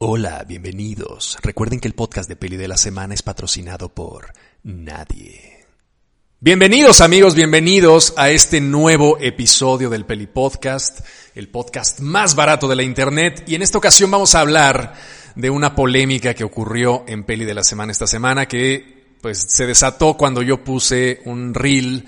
Hola, bienvenidos. Recuerden que el podcast de Peli de la Semana es patrocinado por nadie. Bienvenidos amigos, bienvenidos a este nuevo episodio del Peli Podcast, el podcast más barato de la internet. Y en esta ocasión vamos a hablar de una polémica que ocurrió en Peli de la Semana esta semana que pues se desató cuando yo puse un reel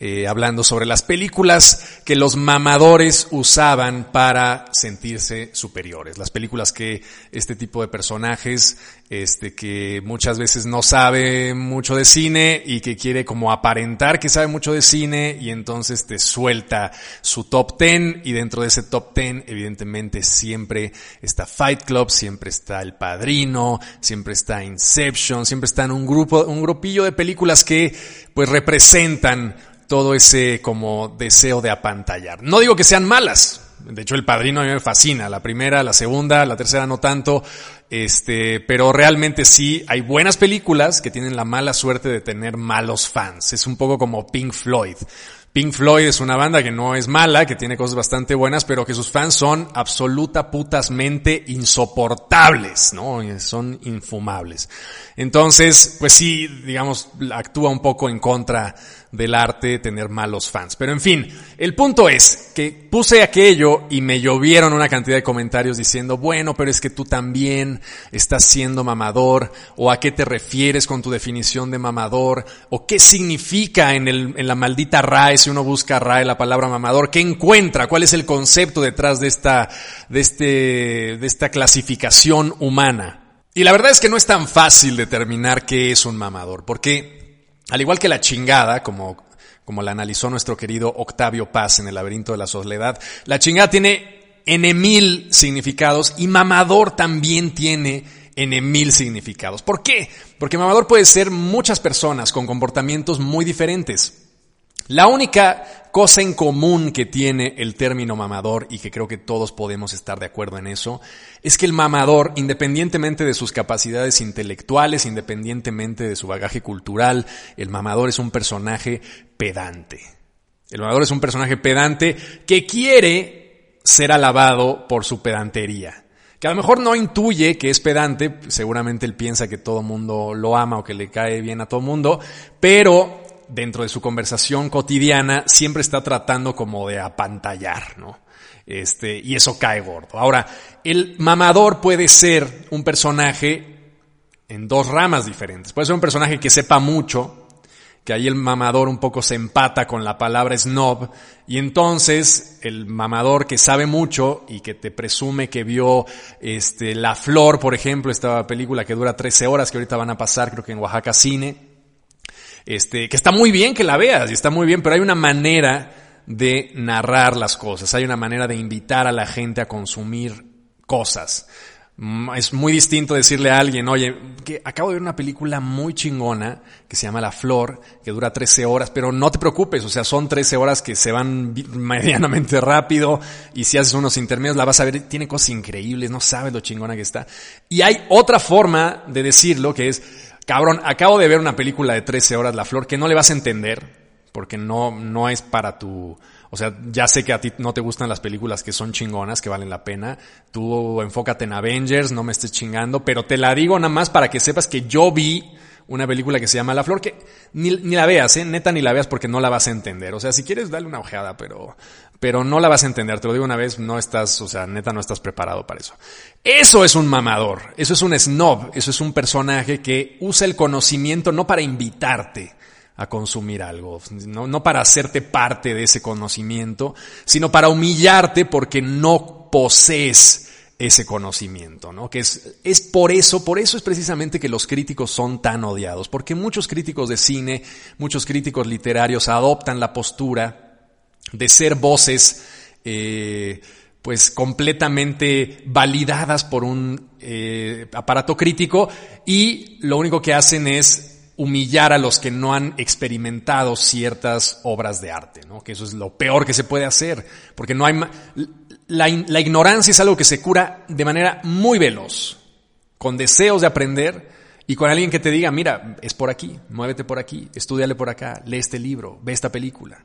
eh, hablando sobre las películas que los mamadores usaban para sentirse superiores. Las películas que este tipo de personajes, este, que muchas veces no sabe mucho de cine y que quiere como aparentar que sabe mucho de cine y entonces te suelta su top ten y dentro de ese top ten evidentemente siempre está Fight Club, siempre está El Padrino, siempre está Inception, siempre está en un grupo, un grupillo de películas que pues representan todo ese como deseo de apantallar. No digo que sean malas. De hecho, el padrino a mí me fascina. La primera, la segunda, la tercera no tanto. Este, pero realmente sí, hay buenas películas que tienen la mala suerte de tener malos fans. Es un poco como Pink Floyd. Pink Floyd es una banda que no es mala, que tiene cosas bastante buenas, pero que sus fans son absoluta putasmente insoportables, ¿no? Son infumables. Entonces, pues sí, digamos, actúa un poco en contra del arte tener malos fans. Pero en fin, el punto es que puse aquello y me llovieron una cantidad de comentarios diciendo, bueno, pero es que tú también estás siendo mamador, o a qué te refieres con tu definición de mamador, o qué significa en, el, en la maldita RAE, si uno busca RAE la palabra mamador, qué encuentra, cuál es el concepto detrás de esta, de este, de esta clasificación humana. Y la verdad es que no es tan fácil determinar qué es un mamador, porque al igual que la chingada, como, como la analizó nuestro querido Octavio Paz en el laberinto de la soledad, la chingada tiene N mil significados y mamador también tiene N mil significados. ¿Por qué? Porque mamador puede ser muchas personas con comportamientos muy diferentes. La única cosa en común que tiene el término mamador, y que creo que todos podemos estar de acuerdo en eso, es que el mamador, independientemente de sus capacidades intelectuales, independientemente de su bagaje cultural, el mamador es un personaje pedante. El mamador es un personaje pedante que quiere ser alabado por su pedantería que a lo mejor no intuye que es pedante, seguramente él piensa que todo mundo lo ama o que le cae bien a todo mundo, pero dentro de su conversación cotidiana siempre está tratando como de apantallar, ¿no? Este, y eso cae gordo. Ahora, el mamador puede ser un personaje en dos ramas diferentes. Puede ser un personaje que sepa mucho, que ahí el mamador un poco se empata con la palabra snob, y entonces el mamador que sabe mucho y que te presume que vio este, La Flor, por ejemplo, esta película que dura 13 horas, que ahorita van a pasar creo que en Oaxaca Cine, este, que está muy bien que la veas y está muy bien, pero hay una manera de narrar las cosas, hay una manera de invitar a la gente a consumir cosas. Mm, es muy distinto decirle a alguien, oye, que acabo de ver una película muy chingona que se llama La Flor, que dura 13 horas, pero no te preocupes, o sea, son 13 horas que se van medianamente rápido y si haces unos intermedios la vas a ver, tiene cosas increíbles, no sabes lo chingona que está. Y hay otra forma de decirlo que es, Cabrón, acabo de ver una película de 13 horas, La Flor, que no le vas a entender, porque no, no es para tu... O sea, ya sé que a ti no te gustan las películas que son chingonas, que valen la pena. Tú enfócate en Avengers, no me estés chingando, pero te la digo nada más para que sepas que yo vi una película que se llama La Flor, que ni, ni la veas, ¿eh? neta ni la veas porque no la vas a entender. O sea, si quieres, dale una ojeada, pero, pero no la vas a entender. Te lo digo una vez, no estás, o sea, neta no estás preparado para eso. Eso es un mamador, eso es un snob, eso es un personaje que usa el conocimiento no para invitarte a consumir algo, no, no para hacerte parte de ese conocimiento, sino para humillarte porque no posees ese conocimiento, ¿no? Que es, es por eso, por eso es precisamente que los críticos son tan odiados, porque muchos críticos de cine, muchos críticos literarios adoptan la postura de ser voces, eh, pues completamente validadas por un eh, aparato crítico y lo único que hacen es humillar a los que no han experimentado ciertas obras de arte, ¿no? Que eso es lo peor que se puede hacer, porque no hay la, ignorancia es algo que se cura de manera muy veloz, con deseos de aprender y con alguien que te diga, mira, es por aquí, muévete por aquí, estudiale por acá, lee este libro, ve esta película.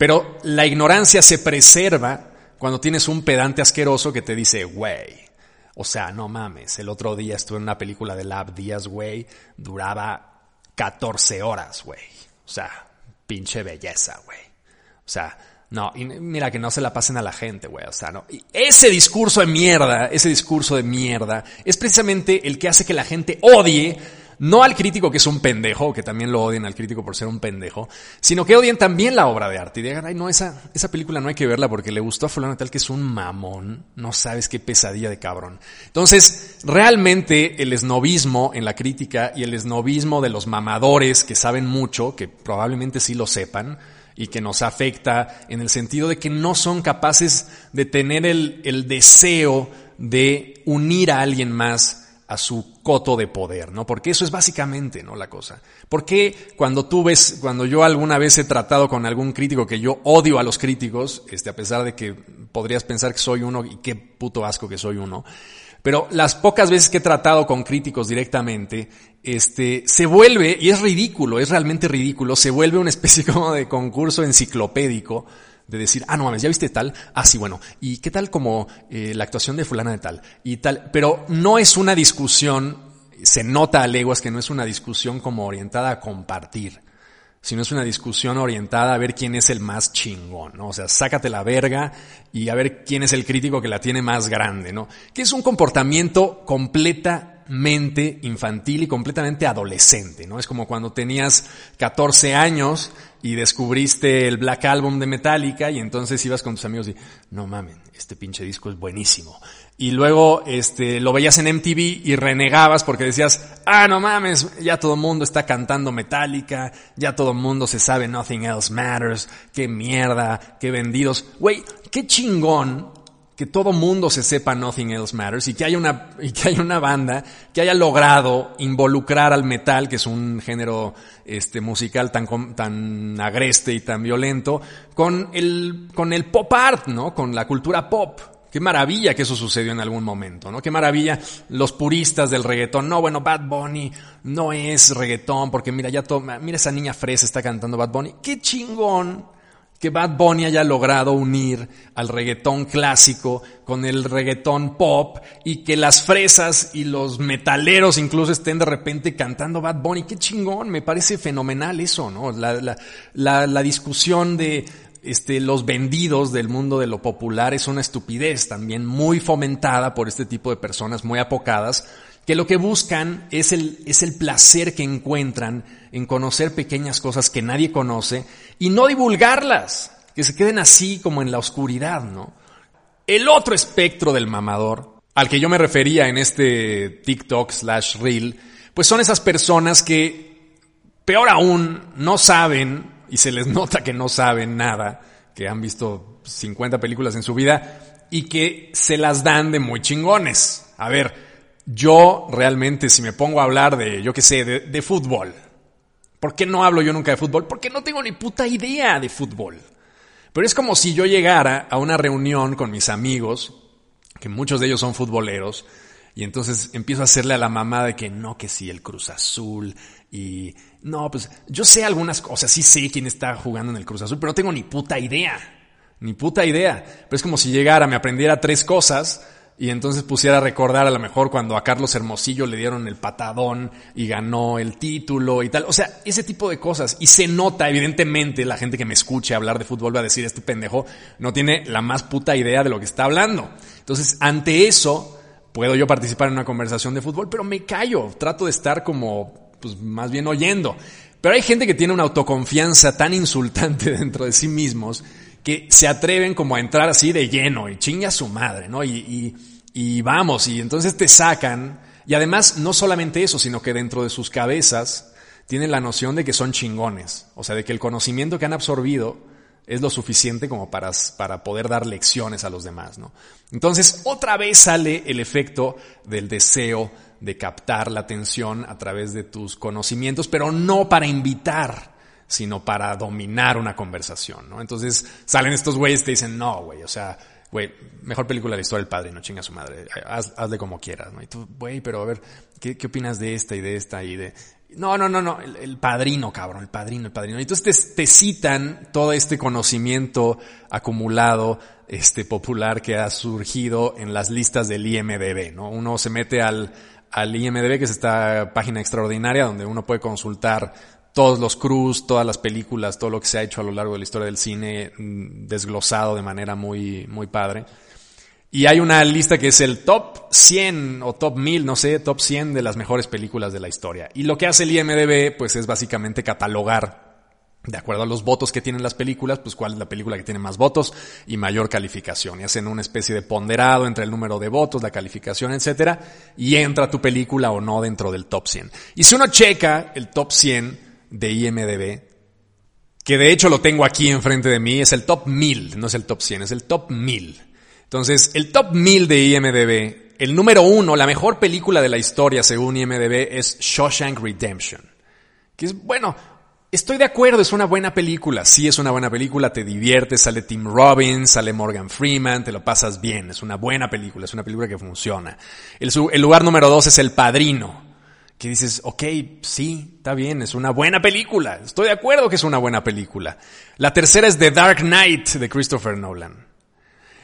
Pero la ignorancia se preserva cuando tienes un pedante asqueroso que te dice, güey, O sea, no mames, el otro día estuve en una película de Lab Díaz, güey, duraba 14 horas, güey. O sea, pinche belleza, güey. O sea, no, y mira que no se la pasen a la gente, güey. O sea, no. Y ese discurso de mierda, ese discurso de mierda, es precisamente el que hace que la gente odie no al crítico que es un pendejo, que también lo odien al crítico por ser un pendejo, sino que odien también la obra de arte y digan, ay, no, esa, esa película no hay que verla porque le gustó a fulano tal que es un mamón, no sabes qué pesadilla de cabrón. Entonces, realmente el esnovismo en la crítica y el esnovismo de los mamadores que saben mucho, que probablemente sí lo sepan, y que nos afecta en el sentido de que no son capaces de tener el, el deseo de unir a alguien más a su coto de poder, ¿no? Porque eso es básicamente, ¿no? La cosa. ¿Por qué cuando tú ves, cuando yo alguna vez he tratado con algún crítico que yo odio a los críticos, este, a pesar de que podrías pensar que soy uno y qué puto asco que soy uno, pero las pocas veces que he tratado con críticos directamente, este, se vuelve, y es ridículo, es realmente ridículo, se vuelve una especie como de concurso enciclopédico de decir, ah, no mames, ¿ya viste tal? Ah, sí, bueno, ¿y qué tal como eh, la actuación de fulana de tal? Y tal, pero no es una discusión, se nota a leguas que no es una discusión como orientada a compartir, sino es una discusión orientada a ver quién es el más chingón, ¿no? O sea, sácate la verga y a ver quién es el crítico que la tiene más grande, ¿no? Que es un comportamiento completa mente infantil y completamente adolescente, ¿no? Es como cuando tenías 14 años y descubriste el Black Album de Metallica y entonces ibas con tus amigos y, no mamen, este pinche disco es buenísimo. Y luego, este, lo veías en MTV y renegabas porque decías, ah, no mames, ya todo el mundo está cantando Metallica, ya todo el mundo se sabe Nothing Else Matters, qué mierda, qué vendidos. Güey, qué chingón que todo mundo se sepa Nothing Else Matters y que haya una, y que haya una banda que haya logrado involucrar al metal, que es un género este, musical tan, tan agreste y tan violento, con el, con el pop art, ¿no? Con la cultura pop. Qué maravilla que eso sucedió en algún momento, ¿no? Qué maravilla los puristas del reggaetón. No, bueno, Bad Bunny no es reggaetón porque mira, ya toma, mira esa niña fresa está cantando Bad Bunny. Qué chingón que Bad Bunny haya logrado unir al reggaetón clásico con el reggaetón pop y que las fresas y los metaleros incluso estén de repente cantando Bad Bunny. Qué chingón, me parece fenomenal eso, ¿no? La, discusión de este, los vendidos del mundo de lo popular es una estupidez también muy fomentada por este tipo de personas muy apocadas que lo que buscan es el, es el placer que encuentran en conocer pequeñas cosas que nadie conoce y no divulgarlas, que se queden así como en la oscuridad, ¿no? El otro espectro del mamador, al que yo me refería en este TikTok slash reel, pues son esas personas que, peor aún, no saben, y se les nota que no saben nada, que han visto 50 películas en su vida, y que se las dan de muy chingones. A ver, yo realmente si me pongo a hablar de, yo qué sé, de, fútbol, ¿por qué no hablo yo nunca de fútbol? Porque no tengo ni puta idea de fútbol. Pero es como si yo llegara a una reunión con mis amigos, que muchos de ellos son futboleros, y entonces empiezo a hacerle a la mamá de que no, que sí, el Cruz Azul, y no, pues yo sé algunas cosas, sí sé quién está jugando en el Cruz Azul, pero no tengo ni puta idea, ni puta idea. Pero es como si llegara, me aprendiera tres cosas, y entonces pusiera a recordar a lo mejor cuando a Carlos Hermosillo le dieron el patadón y ganó el título y tal. O sea, ese tipo de cosas. Y se nota, evidentemente, la gente que me escuche hablar de fútbol va a decir, este pendejo no tiene la más puta idea de lo que está hablando. Entonces, ante eso, puedo yo participar en una conversación de fútbol, pero me callo. Trato de estar como, pues más bien oyendo. Pero hay gente que tiene una autoconfianza tan insultante dentro de sí mismos que se atreven como a entrar así de lleno y chinga a su madre, ¿no? Y, y, vamos, y entonces te sacan. Y además, no solamente eso, sino que dentro de sus cabezas tienen la noción de que son chingones. O sea, de que el conocimiento que han absorbido es lo suficiente como para, para poder dar lecciones a los demás, ¿no? Entonces, otra vez sale el efecto del deseo de captar la atención a través de tus conocimientos, pero no para invitar, sino para dominar una conversación, ¿no? Entonces salen estos güeyes y te dicen, no, güey, o sea, güey, mejor película de la historia del padre, no chinga su madre, haz, hazle como quieras, ¿no? Y tú, güey, pero a ver, ¿qué, ¿qué opinas de esta y de esta y de... No, no, no, no, el, padrino, cabrón, el padrino, el padrino. Entonces te, citan todo este conocimiento acumulado, este popular que ha surgido en las listas del IMDB, ¿no? Uno se mete al, al IMDB, que es esta página extraordinaria donde uno puede consultar todos los crews, todas las películas, todo lo que se ha hecho a lo largo de la historia del cine mm, desglosado de manera muy, muy padre. Y hay una lista que es el top 100 o top 1000, no sé, top 100 de las mejores películas de la historia. Y lo que hace el IMDB, pues es básicamente catalogar, de acuerdo a los votos que tienen las películas, pues cuál es la película que tiene más votos y mayor calificación. Y hacen una especie de ponderado entre el número de votos, la calificación, etcétera, y entra tu película o no dentro del top 100. Y si uno checa el top 100 de IMDB, que de hecho lo tengo aquí enfrente de mí, es el top 1000, no es el top 100, es el top 1000. Entonces, el top 1000 de IMDB, el número uno, la mejor película de la historia según IMDB es Shawshank Redemption. Que es, bueno, estoy de acuerdo, es una buena película. Sí, es una buena película, te diviertes, sale Tim Robbins, sale Morgan Freeman, te lo pasas bien. Es una buena película, es una película que funciona. El, el lugar número dos es El Padrino. Que dices, ok, sí, está bien, es una buena película. Estoy de acuerdo que es una buena película. La tercera es The Dark Knight de Christopher Nolan.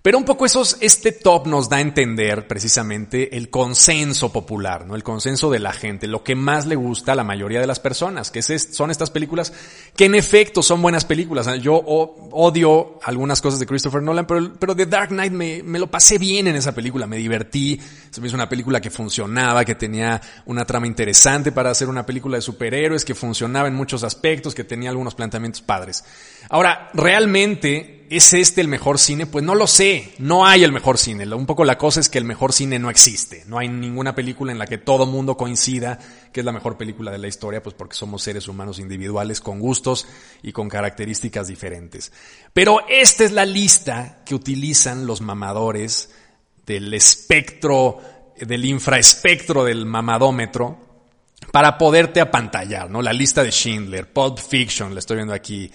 Pero un poco esos, este top nos da a entender precisamente el consenso popular, ¿no? El consenso de la gente, lo que más le gusta a la mayoría de las personas, que son estas películas que en efecto son buenas películas. Yo odio algunas cosas de Christopher Nolan, pero, pero The Dark Knight me, me lo pasé bien en esa película, me divertí, se me hizo una película que funcionaba, que tenía una trama interesante para hacer una película de superhéroes, que funcionaba en muchos aspectos, que tenía algunos planteamientos padres. Ahora, realmente ¿es este el mejor cine? Pues no lo sé, no hay el mejor cine. Un poco la cosa es que el mejor cine no existe. No hay ninguna película en la que todo mundo coincida que es la mejor película de la historia, pues porque somos seres humanos individuales con gustos y con características diferentes. Pero esta es la lista que utilizan los mamadores del espectro, del infraespectro del mamadómetro para poderte apantallar, ¿no? La lista de Schindler, Pulp Fiction, la estoy viendo aquí,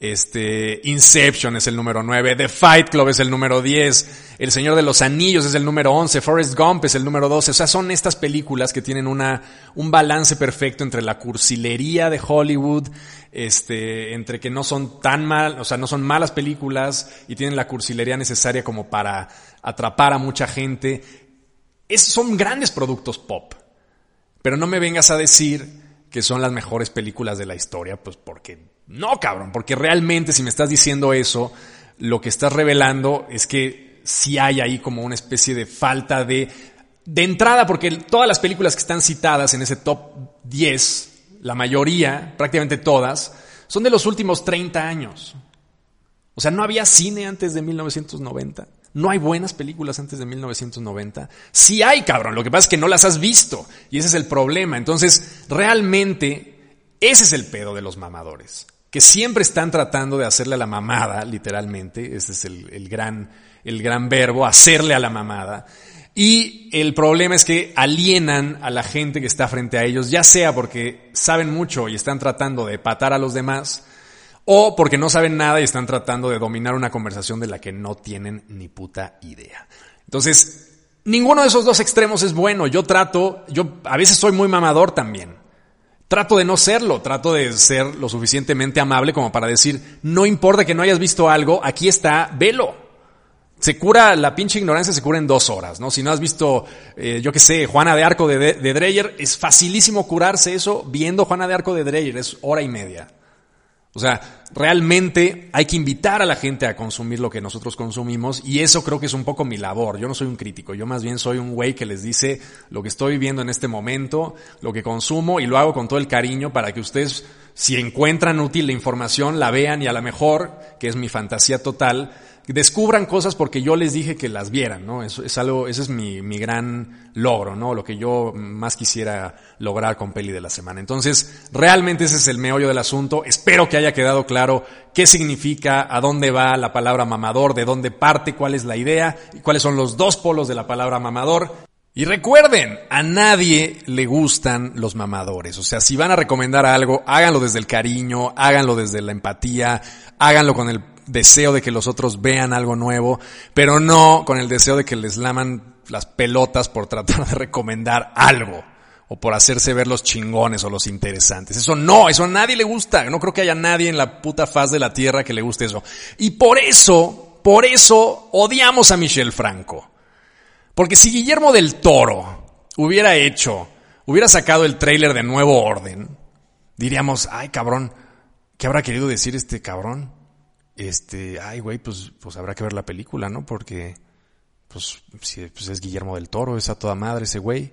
este, Inception es el número 9, The Fight Club es el número 10, El Señor de los Anillos es el número 11, Forrest Gump es el número 12. O sea, son estas películas que tienen una, un balance perfecto entre la cursilería de Hollywood, este, entre que no son tan mal, o sea, no son malas películas y tienen la cursilería necesaria como para atrapar a mucha gente. Es, son grandes productos pop. Pero no me vengas a decir que son las mejores películas de la historia, pues porque no, cabrón, porque realmente si me estás diciendo eso, lo que estás revelando es que sí hay ahí como una especie de falta de... De entrada, porque todas las películas que están citadas en ese top 10, la mayoría, prácticamente todas, son de los últimos 30 años. O sea, no había cine antes de 1990. No hay buenas películas antes de 1990. Sí hay, cabrón. Lo que pasa es que no las has visto. Y ese es el problema. Entonces, realmente, ese es el pedo de los mamadores que siempre están tratando de hacerle a la mamada, literalmente, ese es el, gran, el gran verbo, hacerle a la mamada. Y el problema es que alienan a la gente que está frente a ellos, ya sea porque saben mucho y están tratando de patar a los demás, o porque no saben nada y están tratando de dominar una conversación de la que no tienen ni puta idea. Entonces, ninguno de esos dos extremos es bueno. Yo trato, yo a veces soy muy mamador también. Trato de no serlo, trato de ser lo suficientemente amable como para decir, no importa que no hayas visto algo, aquí está, velo. Se cura, la pinche ignorancia se cura en dos horas, ¿no? Si no has visto, eh, yo qué sé, Juana de Arco de, de Dreyer, es facilísimo curarse eso viendo Juana de Arco de Dreyer, es hora y media. O sea, realmente hay que invitar a la gente a consumir lo que nosotros consumimos y eso creo que es un poco mi labor. Yo no soy un crítico, yo más bien soy un güey que les dice lo que estoy viviendo en este momento, lo que consumo y lo hago con todo el cariño para que ustedes, si encuentran útil la información, la vean y a lo mejor, que es mi fantasía total, descubran cosas porque yo les dije que las vieran, ¿no? Eso es algo, ese es mi, mi gran logro, ¿no? Lo que yo más quisiera lograr con Peli de la Semana. Entonces, realmente ese es el meollo del asunto. Espero que haya quedado claro qué significa, a dónde va la palabra mamador, de dónde parte, cuál es la idea y cuáles son los dos polos de la palabra mamador. Y recuerden, a nadie le gustan los mamadores. O sea, si van a recomendar algo, háganlo desde el cariño, háganlo desde la empatía, háganlo con el deseo de que los otros vean algo nuevo, pero no con el deseo de que les laman las pelotas por tratar de recomendar algo. o por hacerse ver los chingones o los interesantes. Eso no, eso a nadie le gusta. No creo que haya nadie en la puta faz de la tierra que le guste eso. Y por eso, por eso odiamos a Michel Franco. Porque si Guillermo del Toro hubiera hecho, hubiera sacado el tráiler de Nuevo Orden, diríamos, ay cabrón, ¿qué habrá querido decir este cabrón? Este, ay güey, pues, pues habrá que ver la película, ¿no? Porque, pues, si pues es Guillermo del Toro, es a toda madre ese güey.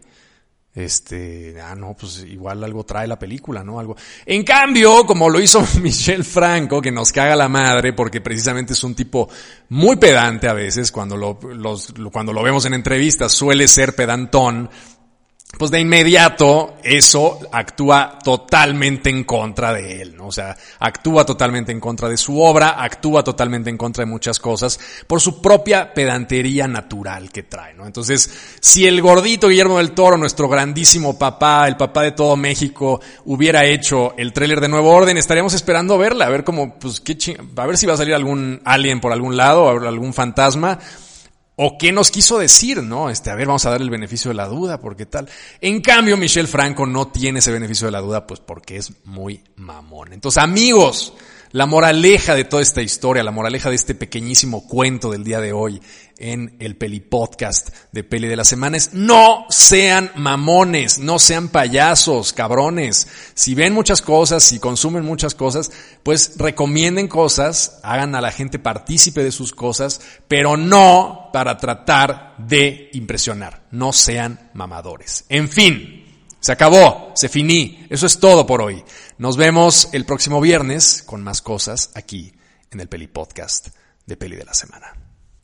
Este, ah, no, pues igual algo trae la película, ¿no? Algo. En cambio, como lo hizo Michel Franco, que nos caga la madre, porque precisamente es un tipo muy pedante a veces, cuando lo, los, cuando lo vemos en entrevistas, suele ser pedantón, pues de inmediato eso actúa totalmente en contra de él, ¿no? O sea, actúa totalmente en contra de su obra, actúa totalmente en contra de muchas cosas por su propia pedantería natural que trae, ¿no? Entonces, si el gordito Guillermo del Toro, nuestro grandísimo papá, el papá de todo México, hubiera hecho el tráiler de Nuevo Orden, estaríamos esperando verla, a ver cómo, pues qué ching... a ver si va a salir algún alien por algún lado, algún fantasma, o qué nos quiso decir, ¿no? Este, a ver, vamos a dar el beneficio de la duda, porque tal. En cambio, Michel Franco no tiene ese beneficio de la duda, pues porque es muy mamón. Entonces, amigos, la moraleja de toda esta historia, la moraleja de este pequeñísimo cuento del día de hoy en el Peli Podcast de Peli de la Semana es no sean mamones, no sean payasos, cabrones. Si ven muchas cosas, si consumen muchas cosas, pues recomienden cosas, hagan a la gente partícipe de sus cosas, pero no para tratar de impresionar. No sean mamadores. En fin. Se acabó, se finí. Eso es todo por hoy. Nos vemos el próximo viernes con más cosas aquí en el Peli Podcast de Peli de la Semana.